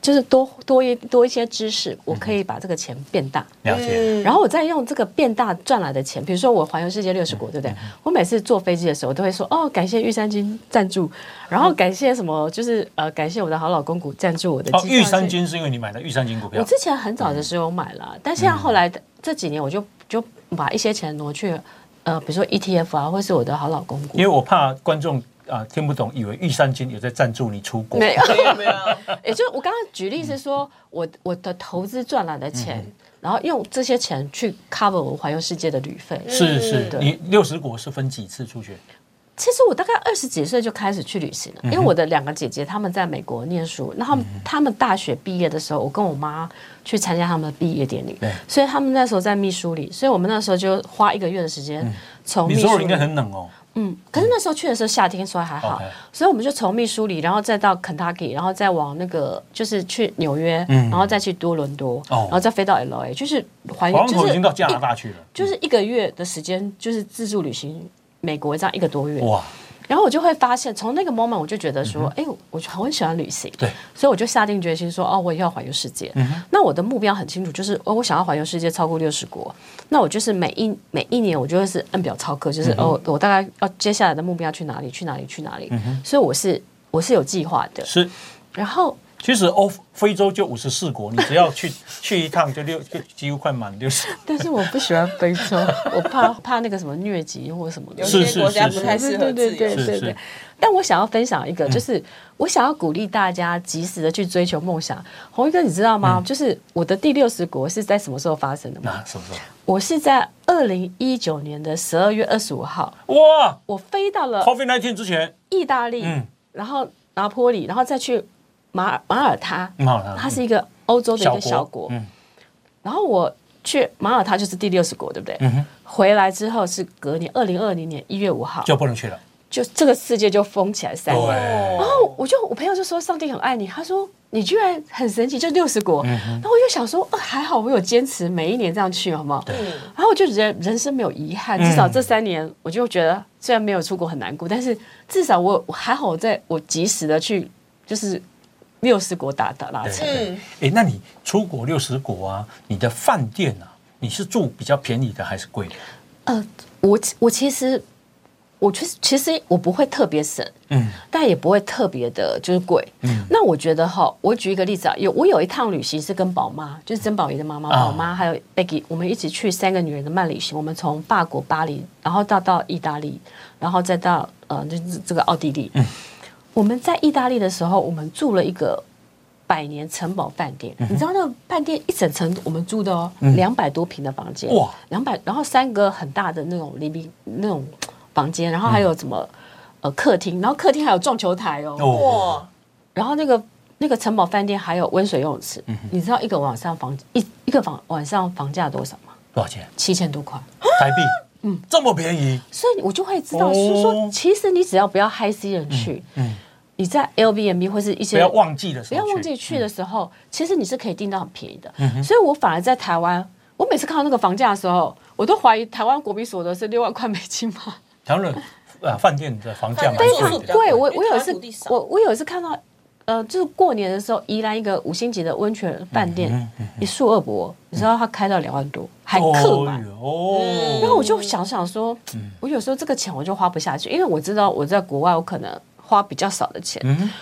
就是多多一多一些知识，我可以把这个钱变大。了解。然后我再用这个变大赚来的钱，比如说我环游世界六十国，对不对？我每次坐飞机的时候，我都会说哦，感谢玉山金赞助，然后感谢什么？就是呃，感谢我的好老公股赞助我的。哦，玉山金是因为你买的玉山金股票。我之前很早的时候买了，但现在后来这几年，我就就把一些钱挪去呃，比如说 ETF 啊，或是我的好老公股。因为我怕观众。啊，听不懂，以为玉山金有在赞助你出国？没有，没有，没有。也就我刚刚举例是说，我我的投资赚来的钱，然后用这些钱去 cover 我环游世界的旅费。是是，你六十国是分几次出去？其实我大概二十几岁就开始去旅行了，因为我的两个姐姐她们在美国念书，然后他们大学毕业的时候，我跟我妈去参加他们的毕业典礼，所以他们那时候在密苏里，所以我们那时候就花一个月的时间从。密苏里应该很冷哦。嗯，可是那时候去的时候夏天，所以还好，所以我们就从密苏里，然后再到肯塔基，然后再往那个就是去纽约，然后再去多伦多，然后再飞到 L A，就是环就是已经到加拿大去了，就是一个月的时间，就是自助旅行美国这样一个多月。哇。然后我就会发现，从那个 moment 我就觉得说，哎，我就很喜欢旅行，对，所以我就下定决心说，哦，我也要环游世界。那我的目标很清楚，就是哦，我想要环游世界超过六十国。那我就是每一每一年，我就会是按表操课，就是哦，我大概要接下来的目标去哪里，去哪里，去哪里。所以我是我是有计划的。是，然后。其实欧非洲就五十四国，你只要去去一趟就六就几乎快满六十。但是我不喜欢非洲，我怕怕那个什么疟疾或什么的。有些国家不太适合自由。对对但我想要分享一个，就是我想要鼓励大家及时的去追求梦想。红一哥，你知道吗？就是我的第六十国是在什么时候发生的吗？什么时候？我是在二零一九年的十二月二十五号。哇！我飞到了 Covid nineteen 之前，意大利，然后拿坡里，然后再去。马尔马耳他，它是一个欧洲的一个小国。然后我去马耳他就是第六十国，对不对？回来之后是隔年二零二零年一月五号就不能去了，就这个世界就封起来三年。然后我就我朋友就说上帝很爱你，他说你居然很神奇，就六十国。然后我就想说，还好我有坚持每一年这样去，好不好？然后我就觉得人生没有遗憾，至少这三年我就觉得虽然没有出国很难过，但是至少我还好我，在我及时的去就是。六十国打打拉扯，哎，那你出国六十国啊？你的饭店啊，你是住比较便宜的还是贵的？呃，我我其实我其实其实我不会特别省，嗯，但也不会特别的就是贵，嗯。那我觉得哈，我举一个例子啊，有我有一趟旅行是跟宝妈，就是曾宝仪的妈妈宝妈还有 Becky，我们一起去三个女人的慢旅行，我们从法国巴黎，然后到到意大利，然后再到呃就是这个奥地利，嗯。我们在意大利的时候，我们住了一个百年城堡饭店。你知道那个饭店一整层我们住的哦，两百多平的房间，哇，两百，然后三个很大的那种里宾那种房间，然后还有什么呃客厅，然后客厅还有撞球台哦，哇，然后那个那个城堡饭店还有温水游泳池。你知道一个晚上房一一个房晚上房价多少吗？多少钱？七千多块。台币。嗯，这么便宜，所以我就会知道，是说，其实你只要不要嗨 C 人去，嗯，你在 L B M B 或是一些不要忘记的时候，不要忘记去的时候，其实你是可以订到很便宜的。嗯，所以我反而在台湾，我每次看到那个房价的时候，我都怀疑台湾国民所得是六万块美金吗？当然呃饭店的房价非常贵，我我有一次我我有一次看到。呃，就是过年的时候，宜兰一个五星级的温泉饭店，一宿二博，你知道它开到两万多，还客满。哦，然后我就想想说，我有时候这个钱我就花不下去，因为我知道我在国外，我可能花比较少的钱，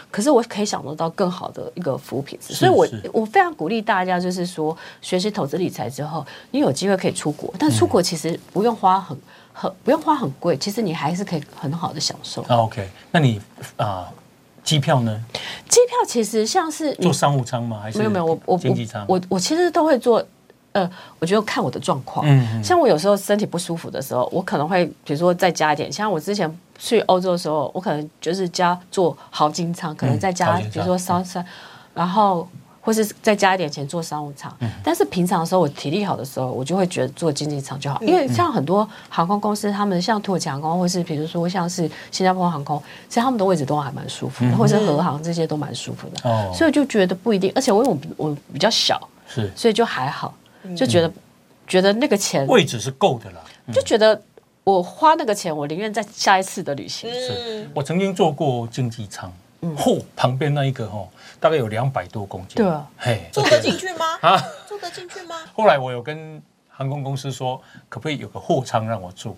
可是我可以享受到更好的一个服务品质。所以，我我非常鼓励大家，就是说学习投资理财之后，你有机会可以出国，但出国其实不用花很很不用花很贵，其实你还是可以很好的享受。OK，那你啊。机票呢？机票其实像是坐商务舱吗？还是没有没有我我经济舱？我我其实都会做，呃，我觉得看我的状况。嗯，像我有时候身体不舒服的时候，我可能会比如说再加一点。像我之前去欧洲的时候，我可能就是加做豪金舱，可能再加比如说商三，然后或是再加一点钱做商务舱。但是平常的时候，我体力好的时候，我就会觉得做经济舱就好。因为像很多航空公司，他们像土耳其航空，或是比如说像是新加坡航空，其实他们的位置都还蛮舒服的，或者是和航这些都蛮舒服的。哦，所以就觉得不一定。而且我因为我我比较小，是，所以就还好，就觉得觉得那个钱位置是够的了，就觉得我花那个钱，我宁愿在下一次的旅行。是我曾经坐过经济舱，嚯，旁边那一个哦。大概有两百多公斤，对啊，嘿，坐得进去吗？啊，坐得进去吗？后来我有跟航空公司说，可不可以有个货舱让我住？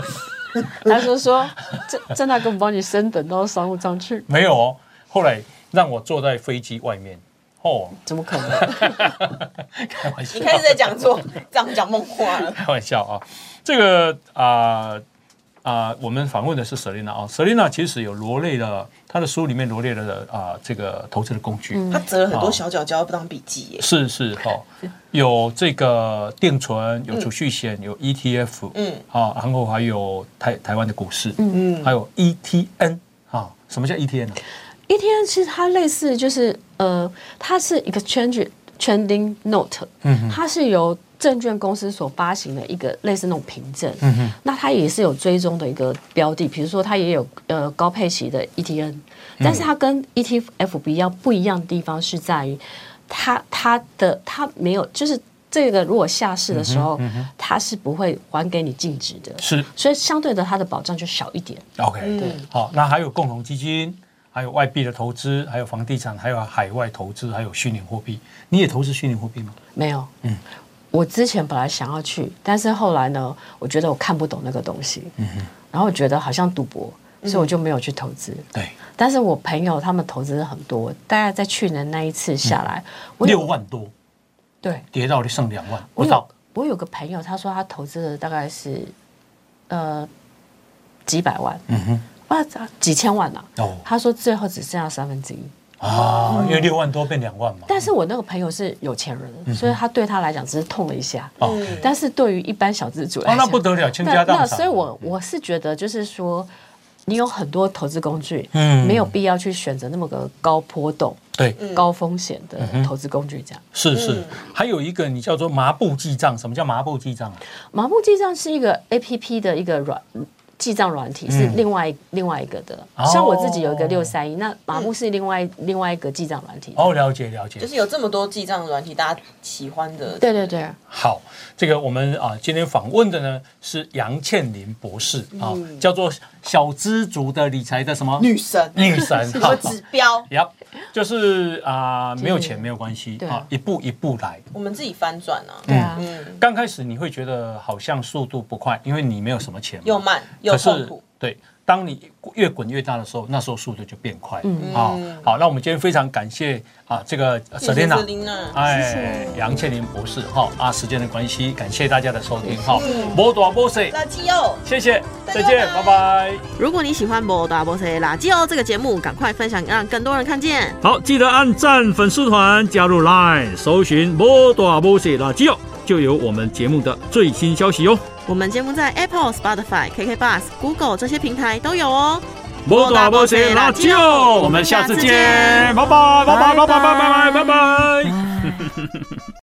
他说说，郑郑大哥帮你升等到商务舱去。没有哦，后来让我坐在飞机外面。哦，怎么可能？开玩笑，你开始在讲座，这样讲梦话了。开玩笑啊，这个啊。啊，我们访问的是 Selina 啊，Selina 其实有罗列了，他的书里面罗列了啊，这个投资的工具，他折了很多小角胶当笔记，是是哈，有这个定存，有储蓄险，有 ETF，嗯，啊，然后还有台台湾的股市，嗯。嗯，还有 ETN 啊，什么叫 ETN 呢其实它类似就是呃，它是一个 change trending note，嗯，它是由证券公司所发行的一个类似那种凭证，嗯那它也是有追踪的一个标的，比如说它也有呃高配息的 ETN，但是它跟 ETF 比较不一样的地方是在于，它它的它没有就是这个如果下市的时候，它是不会还给你净值的，是，所以相对的它的保障就小一点。OK，对，好，那还有共同基金，还有外币的投资，还有房地产，还有海外投资，还有虚拟货币，你也投资虚拟货币吗？没有，嗯。我之前本来想要去，但是后来呢，我觉得我看不懂那个东西，嗯哼，然后我觉得好像赌博，所以我就没有去投资。对，但是我朋友他们投资很多，大概在去年那一次下来，六万多，对，跌到剩两万。我有我有个朋友，他说他投资了大概是呃几百万，嗯哼，哇，几千万呐。哦，他说最后只剩下三分之一。啊，因为六万多变两万嘛。但是我那个朋友是有钱人，所以他对他来讲只是痛了一下。哦，但是对于一般小资主，哦，那不得了，倾家荡产。所以我我是觉得，就是说，你有很多投资工具，嗯，没有必要去选择那么个高波动、对高风险的投资工具。这样是是，还有一个你叫做麻布记账，什么叫麻布记账啊？麻布记账是一个 A P P 的一个软。记账软体是另外另外一个的，像我自己有一个六三一，那马木是另外另外一个记账软体。哦，了解了解，就是有这么多记账软体，大家喜欢的。对对对。好，这个我们啊，今天访问的呢是杨倩玲博士啊，叫做小知足的理财的什么女神？女神什么指标？呀，就是啊，没有钱没有关系啊，一步一步来，我们自己翻转啊。对啊，刚开始你会觉得好像速度不快，因为你没有什么钱，又慢又。可是，对，当你越滚越大的时候，那时候速度就变快。嗯，好，好，那我们今天非常感谢啊，这个舍琳娜，哎，杨倩玲博士，哈啊，时间的关系，感谢大家的收听，哈，摩多波塞垃圾哦，谢谢，再见，拜拜。如果你喜欢摩多波塞垃圾哦这个节目，赶快分享，让更多人看见。好，记得按赞粉丝团，加入 Line，搜寻摩多波塞垃圾哦。就有我们节目的最新消息哟。我们节目在 Apple、Spotify、KK Bus、Google 这些平台都有哦。莫打摩西拉就，我们下次见，拜拜拜拜拜拜拜拜。拜拜。